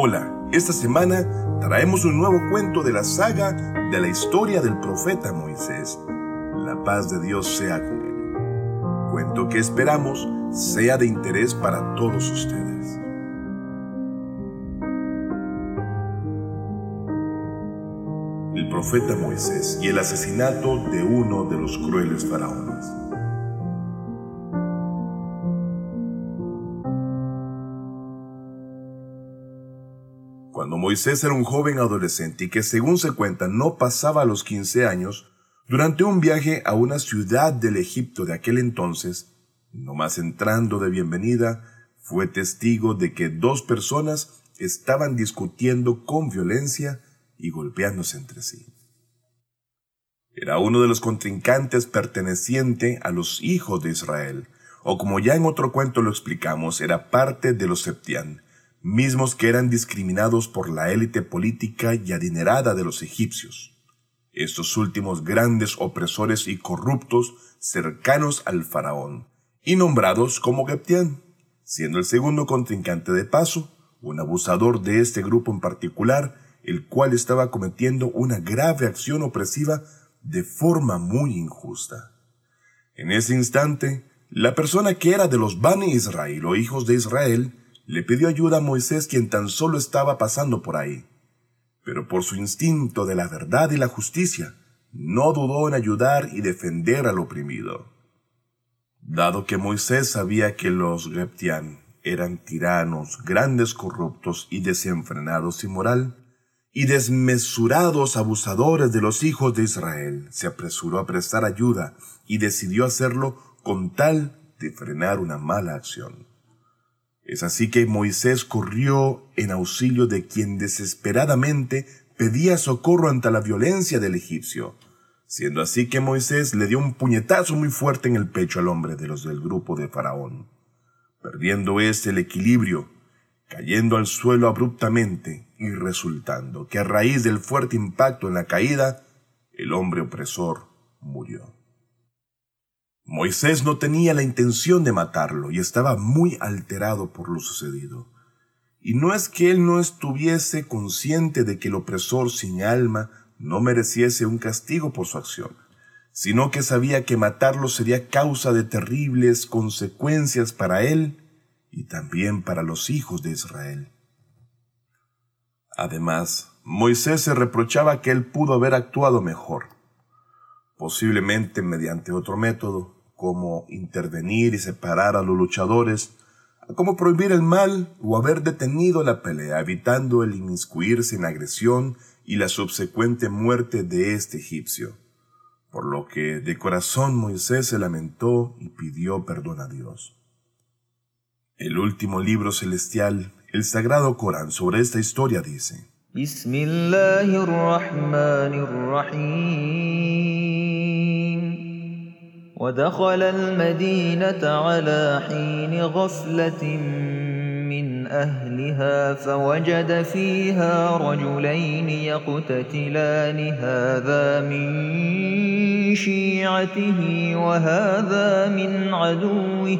Hola, esta semana traemos un nuevo cuento de la saga de la historia del profeta Moisés. La paz de Dios sea con él. Cuento que esperamos sea de interés para todos ustedes. El profeta Moisés y el asesinato de uno de los crueles faraones. Cuando Moisés era un joven adolescente y que según se cuenta no pasaba los 15 años, durante un viaje a una ciudad del Egipto de aquel entonces, nomás entrando de bienvenida, fue testigo de que dos personas estaban discutiendo con violencia y golpeándose entre sí. Era uno de los contrincantes perteneciente a los hijos de Israel, o como ya en otro cuento lo explicamos, era parte de los Septián, mismos que eran discriminados por la élite política y adinerada de los egipcios. Estos últimos grandes opresores y corruptos cercanos al faraón, y nombrados como Geptián, siendo el segundo contrincante de paso, un abusador de este grupo en particular, el cual estaba cometiendo una grave acción opresiva de forma muy injusta. En ese instante, la persona que era de los Bani Israel o hijos de Israel le pidió ayuda a Moisés quien tan solo estaba pasando por ahí. Pero por su instinto de la verdad y la justicia, no dudó en ayudar y defender al oprimido. Dado que Moisés sabía que los Geptián eran tiranos, grandes corruptos y desenfrenados sin moral, y desmesurados abusadores de los hijos de Israel, se apresuró a prestar ayuda y decidió hacerlo con tal de frenar una mala acción. Es así que Moisés corrió en auxilio de quien desesperadamente pedía socorro ante la violencia del egipcio, siendo así que Moisés le dio un puñetazo muy fuerte en el pecho al hombre de los del grupo de Faraón, perdiendo éste el equilibrio, cayendo al suelo abruptamente y resultando que a raíz del fuerte impacto en la caída, el hombre opresor murió. Moisés no tenía la intención de matarlo y estaba muy alterado por lo sucedido. Y no es que él no estuviese consciente de que el opresor sin alma no mereciese un castigo por su acción, sino que sabía que matarlo sería causa de terribles consecuencias para él y también para los hijos de Israel. Además, Moisés se reprochaba que él pudo haber actuado mejor, posiblemente mediante otro método, como intervenir y separar a los luchadores, como prohibir el mal o haber detenido la pelea, evitando el inmiscuirse en agresión y la subsecuente muerte de este egipcio. Por lo que de corazón Moisés se lamentó y pidió perdón a Dios. El último libro celestial, el Sagrado Corán, sobre esta historia dice, ودخل المدينة على حين غفلة من أهلها فوجد فيها رجلين يقتتلان هذا من شيعته وهذا من عدوه.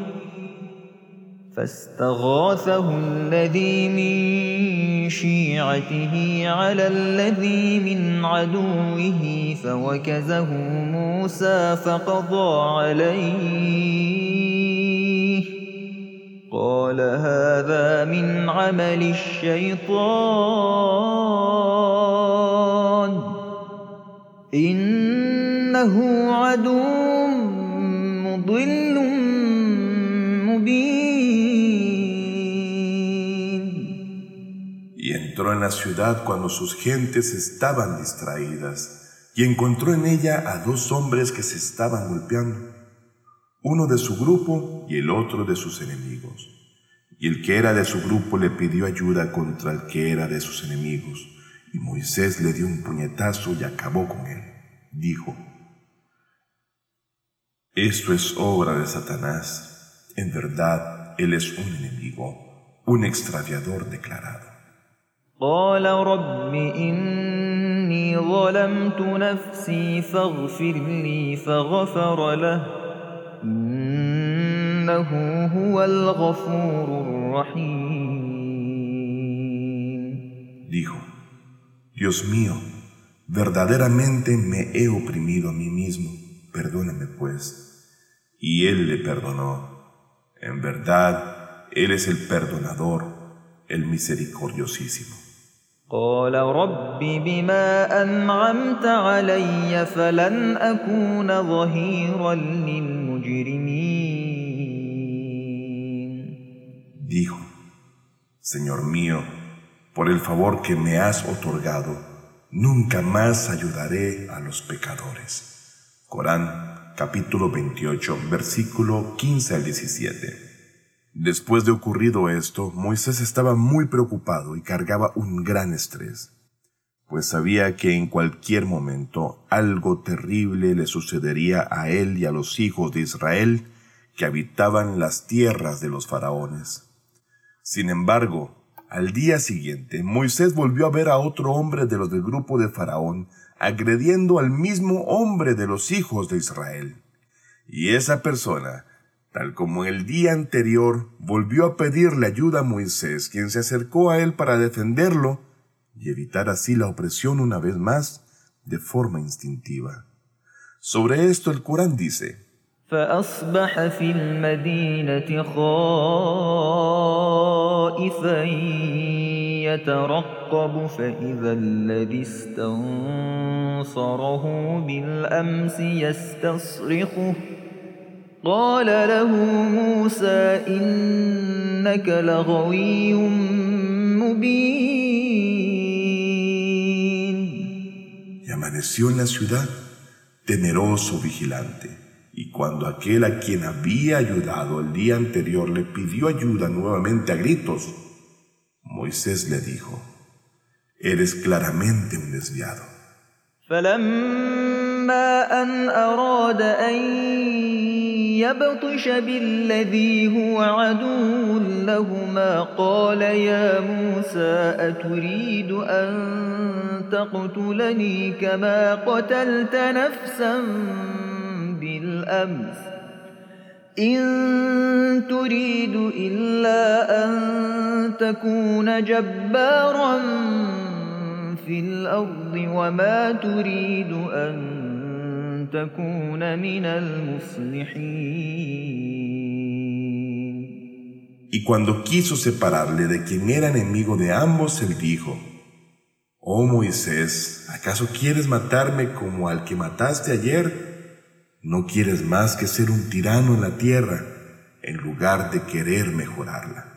فاستغاثه الذي من شيعته على الذي من عدوه فوكزه موسى فقضى عليه. قال هذا من عمل الشيطان. إنه عدو مضل entró la ciudad cuando sus gentes estaban distraídas y encontró en ella a dos hombres que se estaban golpeando, uno de su grupo y el otro de sus enemigos. Y el que era de su grupo le pidió ayuda contra el que era de sus enemigos, y Moisés le dio un puñetazo y acabó con él. Dijo, Esto es obra de Satanás. En verdad, él es un enemigo, un extraviador declarado. قال رب إني ظلمت نفسي فاغفر لي فغفر له إنه هو الغفور الرحيم dijo, Dios mío, verdaderamente me he oprimido a mí mismo, perdóname pues. Y él le perdonó. En verdad, él es el perdonador, el misericordiosísimo. Dijo, Señor mío, por el favor que me has otorgado, nunca más ayudaré a los pecadores. Corán capítulo 28, versículo 15 al 17. Después de ocurrido esto, Moisés estaba muy preocupado y cargaba un gran estrés, pues sabía que en cualquier momento algo terrible le sucedería a él y a los hijos de Israel que habitaban las tierras de los faraones. Sin embargo, al día siguiente, Moisés volvió a ver a otro hombre de los del grupo de Faraón agrediendo al mismo hombre de los hijos de Israel. Y esa persona, tal como el día anterior, volvió a pedirle ayuda a Moisés, quien se acercó a él para defenderlo y evitar así la opresión una vez más de forma instintiva. Sobre esto el Corán dice, فأصبح في المدينة خائفا يترقب فإذا الذي استنصره بالأمس يستصرخه قال له موسى إنك لغوي مبين Y amaneció en la ciudad temeroso vigilante. Y cuando aquel a quien había ayudado el día anterior le pidió ayuda nuevamente a gritos, Moisés le dijo, eres claramente un desviado. فلما أن أراد أن يبطش بالذي هو عدو لهما. قال يا موسى أتريد أن تقتلني كما قتلت نفسا بالأمس. إن تريد إلا أن تكون جبارا في الأرض وما تريد أن تكون من المصلحين Y cuando quiso separarle de quien era enemigo de ambos, él dijo, Oh Moisés, ¿acaso quieres matarme como al que mataste ayer? No quieres más que ser un tirano en la tierra en lugar de querer mejorarla.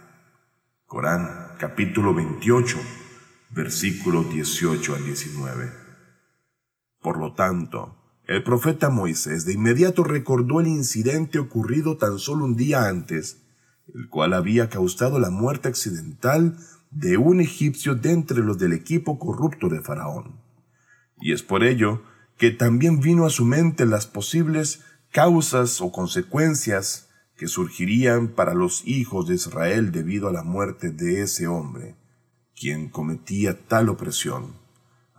Corán capítulo 28, versículos 18 al 19. Por lo tanto, el profeta Moisés de inmediato recordó el incidente ocurrido tan solo un día antes, el cual había causado la muerte accidental de un egipcio de entre los del equipo corrupto de Faraón. Y es por ello que también vino a su mente las posibles causas o consecuencias que surgirían para los hijos de Israel debido a la muerte de ese hombre, quien cometía tal opresión.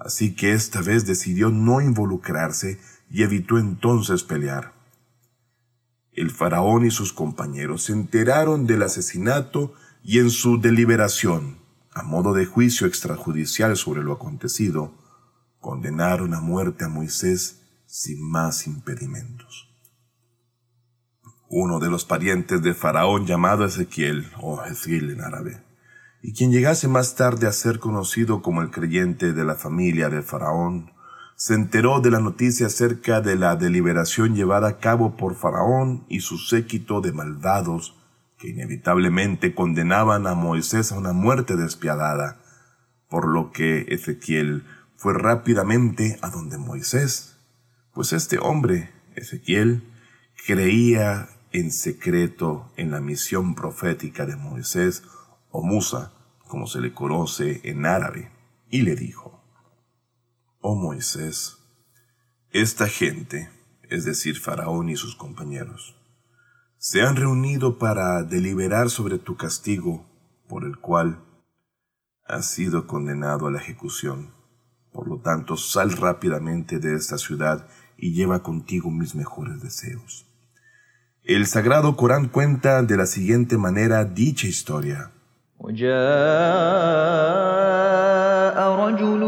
Así que esta vez decidió no involucrarse y evitó entonces pelear. El faraón y sus compañeros se enteraron del asesinato y en su deliberación, a modo de juicio extrajudicial sobre lo acontecido, condenaron a muerte a Moisés sin más impedimentos. Uno de los parientes de Faraón llamado Ezequiel, o Ezequiel en árabe, y quien llegase más tarde a ser conocido como el creyente de la familia de Faraón, se enteró de la noticia acerca de la deliberación llevada a cabo por Faraón y su séquito de malvados que inevitablemente condenaban a Moisés a una muerte despiadada, por lo que Ezequiel fue rápidamente a donde Moisés, pues este hombre, Ezequiel, creía en secreto en la misión profética de Moisés, o Musa, como se le conoce en árabe, y le dijo, Oh Moisés, esta gente, es decir, Faraón y sus compañeros, se han reunido para deliberar sobre tu castigo, por el cual has sido condenado a la ejecución. Por lo tanto, sal rápidamente de esta ciudad y lleva contigo mis mejores deseos. El Sagrado Corán cuenta de la siguiente manera dicha historia. جاء رجل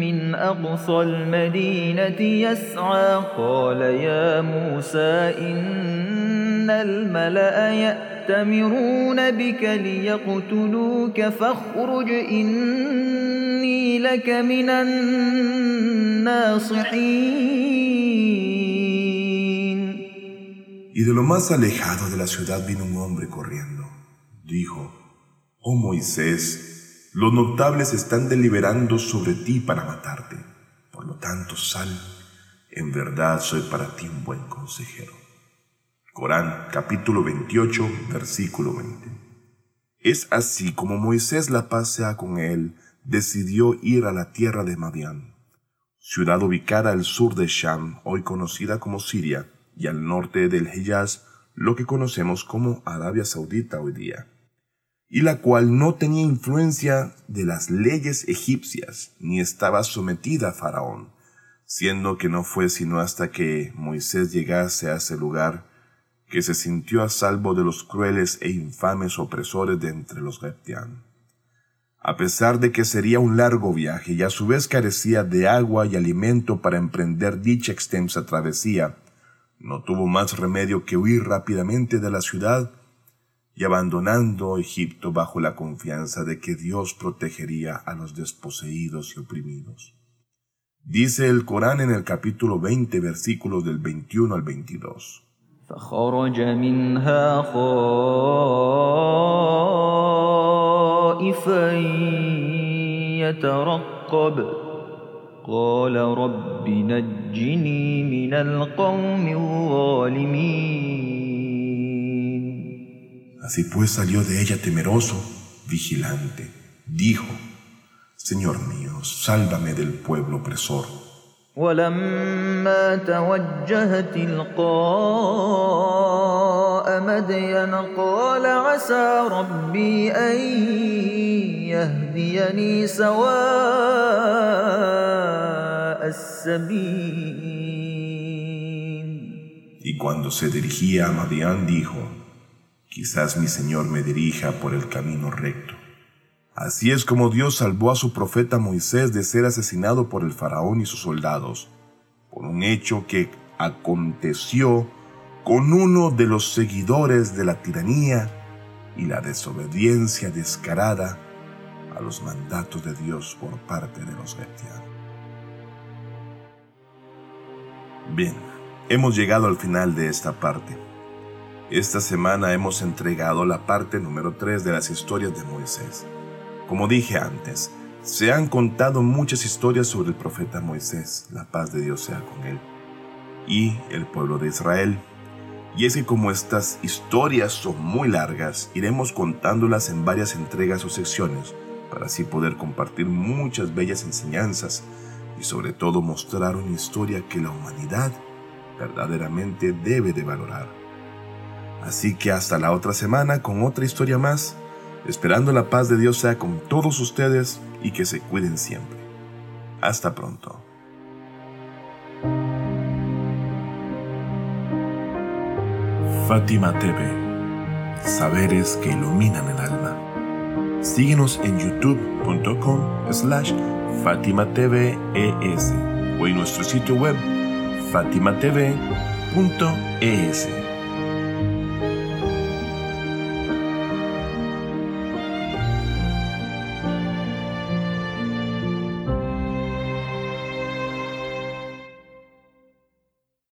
من أقصى المدينة يسعى قال يا موسى إن الملأ يأتمرون بك ليقتلوك فاخرج إني لك من الناصحين Y de lo más alejado de la ciudad vino un hombre corriendo. Dijo, Oh Moisés, los notables están deliberando sobre ti para matarte. Por lo tanto, sal. En verdad soy para ti un buen consejero. Corán capítulo 28, versículo 20. Es así como Moisés la paz sea con él, decidió ir a la tierra de Madián, ciudad ubicada al sur de Sham, hoy conocida como Siria, y al norte del Hejaz, lo que conocemos como Arabia Saudita hoy día, y la cual no tenía influencia de las leyes egipcias, ni estaba sometida a Faraón, siendo que no fue sino hasta que Moisés llegase a ese lugar que se sintió a salvo de los crueles e infames opresores de entre los Geptián. A pesar de que sería un largo viaje y a su vez carecía de agua y alimento para emprender dicha extensa travesía, no tuvo más remedio que huir rápidamente de la ciudad y abandonando Egipto bajo la confianza de que Dios protegería a los desposeídos y oprimidos. Dice el Corán en el capítulo 20 versículos del 21 al 22. فخرج منها خائفا يترقب قال رب نجني من القوم الظالمين Así pues salió de ella temeroso, vigilante. Dijo, Señor mío, sálvame del pueblo opresor. ولما توجه تلقاء مدين قال عسى ربي أن يهديني سواء السبيل Y cuando se dirigía a Madián dijo, quizás mi Señor me dirija por el camino recto. Así es como Dios salvó a su profeta Moisés de ser asesinado por el faraón y sus soldados, por un hecho que aconteció con uno de los seguidores de la tiranía y la desobediencia descarada a los mandatos de Dios por parte de los Getianos. Bien, hemos llegado al final de esta parte. Esta semana hemos entregado la parte número 3 de las historias de Moisés. Como dije antes, se han contado muchas historias sobre el profeta Moisés, la paz de Dios sea con él, y el pueblo de Israel. Y es que como estas historias son muy largas, iremos contándolas en varias entregas o secciones, para así poder compartir muchas bellas enseñanzas y sobre todo mostrar una historia que la humanidad verdaderamente debe de valorar. Así que hasta la otra semana con otra historia más, esperando la paz de Dios sea con todos ustedes y que se cuiden siempre. Hasta pronto. Fátima TV, saberes que iluminan el alma. Síguenos en youtube.com slash Fátima TV ES o en nuestro sitio web fatimatv.es.